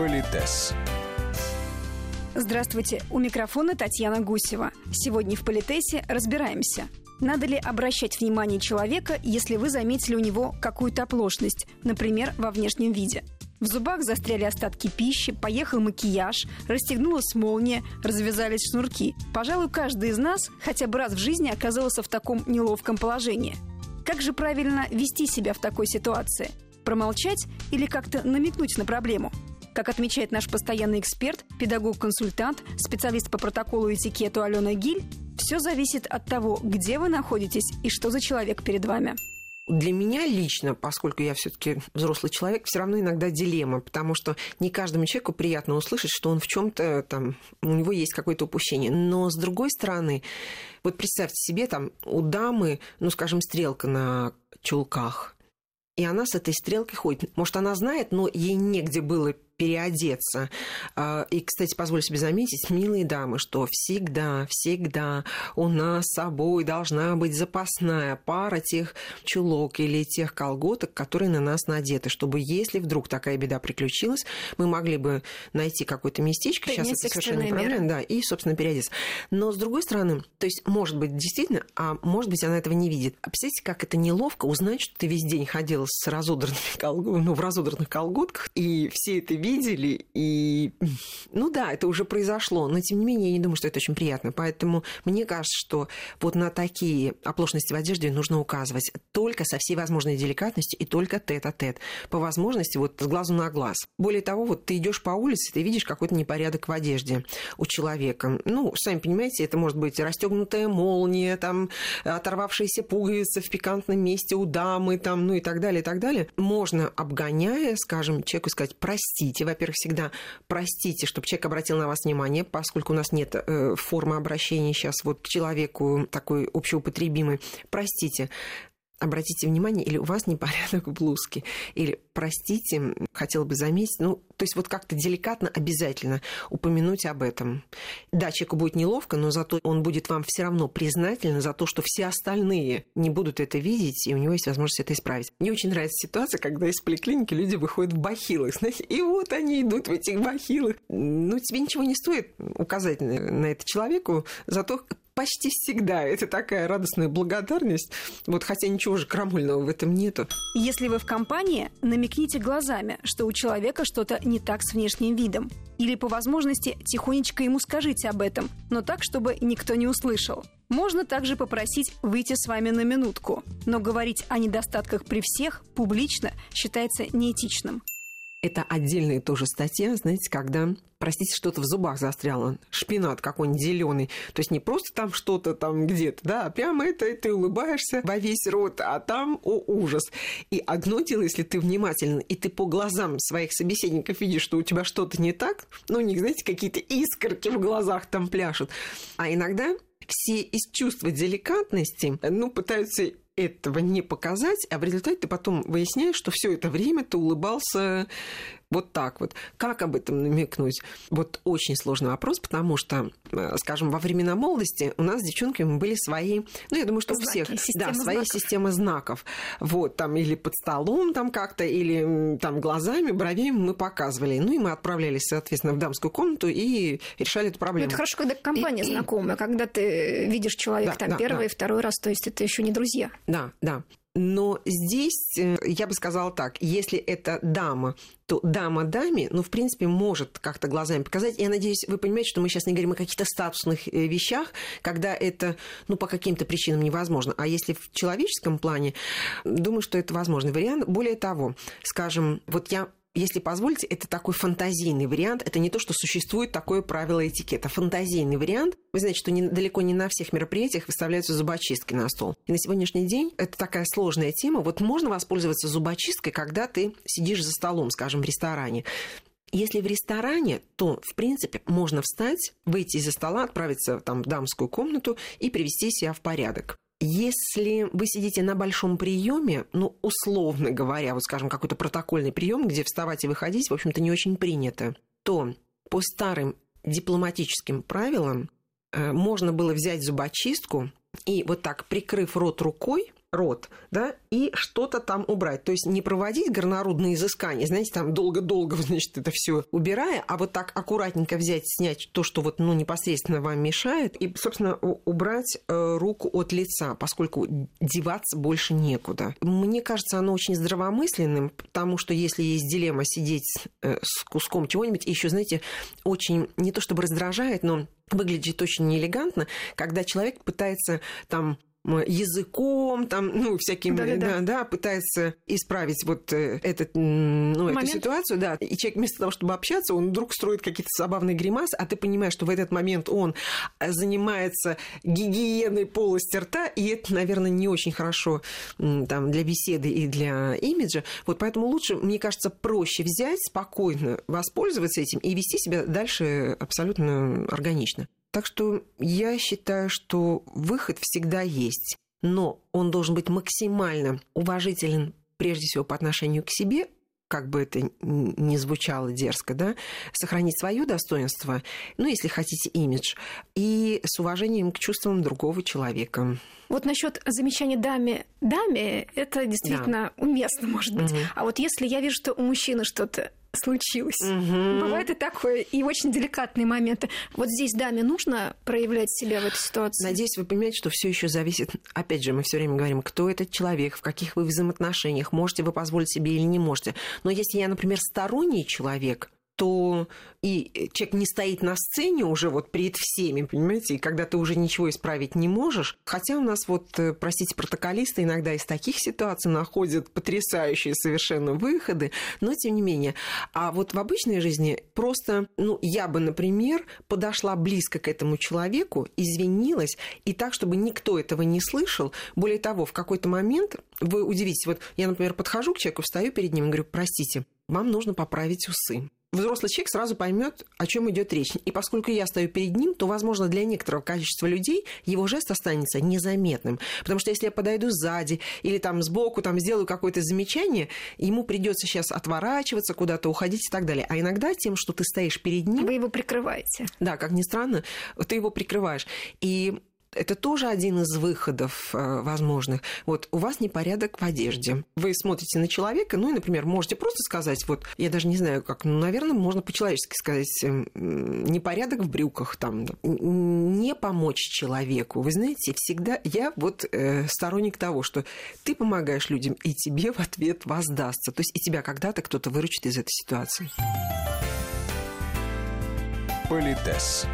Политес. Здравствуйте, у микрофона Татьяна Гусева. Сегодня в Политесе разбираемся. Надо ли обращать внимание человека, если вы заметили у него какую-то оплошность, например, во внешнем виде? В зубах застряли остатки пищи, поехал макияж, расстегнулась молния, развязались шнурки. Пожалуй, каждый из нас хотя бы раз в жизни оказался в таком неловком положении. Как же правильно вести себя в такой ситуации? Промолчать или как-то намекнуть на проблему? Как отмечает наш постоянный эксперт, педагог-консультант, специалист по протоколу и этикету Алена Гиль, все зависит от того, где вы находитесь и что за человек перед вами. Для меня лично, поскольку я все-таки взрослый человек, все равно иногда дилемма, потому что не каждому человеку приятно услышать, что он в чем-то там, у него есть какое-то упущение. Но с другой стороны, вот представьте себе, там у дамы, ну, скажем, стрелка на чулках, и она с этой стрелкой ходит. Может, она знает, но ей негде было переодеться. А, и, кстати, позволю себе заметить, милые дамы, что всегда, всегда у нас с собой должна быть запасная пара тех чулок или тех колготок, которые на нас надеты, чтобы если вдруг такая беда приключилась, мы могли бы найти какое-то местечко, сейчас это совершенно не проблема, да, и, собственно, переодеться. Но, с другой стороны, то есть, может быть, действительно, а может быть, она этого не видит. А представляете, как это неловко узнать, что ты весь день ходила с разодранными колготками, ну, в разодранных колготках, и все это видят, видели, и, ну да, это уже произошло, но тем не менее я не думаю, что это очень приятно. Поэтому мне кажется, что вот на такие оплошности в одежде нужно указывать только со всей возможной деликатностью и только тет-а-тет. По возможности вот с глазу на глаз. Более того, вот ты идешь по улице, ты видишь какой-то непорядок в одежде у человека. Ну, сами понимаете, это может быть расстегнутая молния, там, оторвавшаяся пуговица в пикантном месте у дамы, там, ну и так далее, и так далее. Можно, обгоняя, скажем, человеку сказать, простите, простите, во-первых, всегда простите, чтобы человек обратил на вас внимание, поскольку у нас нет э, формы обращения сейчас вот к человеку такой общеупотребимой. Простите, обратите внимание, или у вас непорядок в блузке, или, простите, хотел бы заметить, ну, то есть вот как-то деликатно обязательно упомянуть об этом. Да, человеку будет неловко, но зато он будет вам все равно признателен за то, что все остальные не будут это видеть, и у него есть возможность это исправить. Мне очень нравится ситуация, когда из поликлиники люди выходят в бахилах, знаете, и вот они идут в этих бахилах. Ну, тебе ничего не стоит указать на это человеку, зато почти всегда это такая радостная благодарность, вот хотя ничего же крамольного в этом нету. Если вы в компании, намекните глазами, что у человека что-то не так с внешним видом. Или по возможности тихонечко ему скажите об этом, но так, чтобы никто не услышал. Можно также попросить выйти с вами на минутку, но говорить о недостатках при всех публично считается неэтичным. Это отдельная тоже статья, знаете, когда, простите, что-то в зубах застряло, шпинат какой-нибудь зеленый. То есть не просто там что-то там где-то, да, а прямо это, и ты улыбаешься во весь рот, а там, о, ужас. И одно дело, если ты внимательно, и ты по глазам своих собеседников видишь, что у тебя что-то не так, ну, у них, знаете, какие-то искорки в глазах там пляшут. А иногда все из чувства деликатности, ну, пытаются этого не показать, а в результате ты потом выясняешь, что все это время ты улыбался вот так вот. Как об этом намекнуть? Вот очень сложный вопрос, потому что, э, скажем, во времена молодости у нас с девчонками были свои, ну, я думаю, что Знаки, у всех, да, свои знаков. системы знаков. Вот, там, или под столом там как-то, или там глазами, бровями мы показывали. Ну, и мы отправлялись, соответственно, в дамскую комнату и решали эту проблему. Ну, это хорошо, когда компания знакомая, когда ты видишь человека да, там да, первый да. и второй раз, то есть это еще не друзья. Да, да. Но здесь э, я бы сказала так, если это дама, то дама даме, ну, в принципе, может как-то глазами показать. Я надеюсь, вы понимаете, что мы сейчас не говорим о каких-то статусных э, вещах, когда это, ну, по каким-то причинам невозможно. А если в человеческом плане, думаю, что это возможный вариант. Более того, скажем, вот я если позволите, это такой фантазийный вариант. Это не то, что существует такое правило этикета. Фантазийный вариант. Вы знаете, что далеко не на всех мероприятиях выставляются зубочистки на стол. И на сегодняшний день это такая сложная тема. Вот можно воспользоваться зубочисткой, когда ты сидишь за столом, скажем, в ресторане. Если в ресторане, то, в принципе, можно встать, выйти из-за стола, отправиться там, в дамскую комнату и привести себя в порядок. Если вы сидите на большом приеме, ну, условно говоря, вот скажем, какой-то протокольный прием, где вставать и выходить, в общем-то, не очень принято, то по старым дипломатическим правилам э, можно было взять зубочистку и вот так, прикрыв рот рукой, рот, да, и что-то там убрать. То есть не проводить горнорудные изыскания, знаете, там долго-долго, значит, это все убирая, а вот так аккуратненько взять, снять то, что вот, ну, непосредственно вам мешает, и, собственно, убрать э, руку от лица, поскольку деваться больше некуда. Мне кажется, оно очень здравомысленным, потому что если есть дилемма сидеть э, с куском чего-нибудь, еще, знаете, очень не то чтобы раздражает, но выглядит очень неэлегантно, когда человек пытается там языком, там, ну, всякими, да, да, да. да пытается исправить вот э, этот, ну, эту ситуацию, да. И человек вместо того, чтобы общаться, он вдруг строит какие-то забавные гримасы, а ты понимаешь, что в этот момент он занимается гигиеной полости рта, и это, наверное, не очень хорошо там для беседы и для имиджа. Вот поэтому лучше, мне кажется, проще взять, спокойно воспользоваться этим и вести себя дальше абсолютно органично. Так что я считаю, что выход всегда есть, но он должен быть максимально уважителен прежде всего по отношению к себе, как бы это ни звучало дерзко, да, сохранить свое достоинство, ну, если хотите, имидж, и с уважением к чувствам другого человека. Вот насчет замечания даме, даме, это действительно да. уместно, может быть. Угу. А вот если я вижу, что у мужчины что-то случилось. Угу. Бывает и такое, и очень деликатные моменты. Вот здесь даме нужно проявлять себя в этой ситуации. Надеюсь, вы понимаете, что все еще зависит. Опять же, мы все время говорим, кто этот человек, в каких вы взаимоотношениях, можете вы позволить себе или не можете. Но если я, например, сторонний человек, то и человек не стоит на сцене уже вот перед всеми, понимаете, и когда ты уже ничего исправить не можешь. Хотя у нас вот, э, простите, протоколисты иногда из таких ситуаций находят потрясающие совершенно выходы, но тем не менее. А вот в обычной жизни просто, ну, я бы, например, подошла близко к этому человеку, извинилась, и так, чтобы никто этого не слышал. Более того, в какой-то момент вы удивитесь, вот я, например, подхожу к человеку, встаю перед ним и говорю, простите, вам нужно поправить усы взрослый человек сразу поймет, о чем идет речь. И поскольку я стою перед ним, то, возможно, для некоторого количества людей его жест останется незаметным. Потому что если я подойду сзади или там сбоку там сделаю какое-то замечание, ему придется сейчас отворачиваться, куда-то уходить и так далее. А иногда тем, что ты стоишь перед ним... Вы его прикрываете. Да, как ни странно, ты его прикрываешь. И это тоже один из выходов э, возможных. Вот у вас непорядок в одежде. Вы смотрите на человека, ну и, например, можете просто сказать, вот, я даже не знаю как, ну, наверное, можно по-человечески сказать, э, непорядок в брюках, там, не помочь человеку. Вы знаете, всегда я вот э, сторонник того, что ты помогаешь людям, и тебе в ответ воздастся. То есть и тебя когда-то кто-то выручит из этой ситуации. Политес.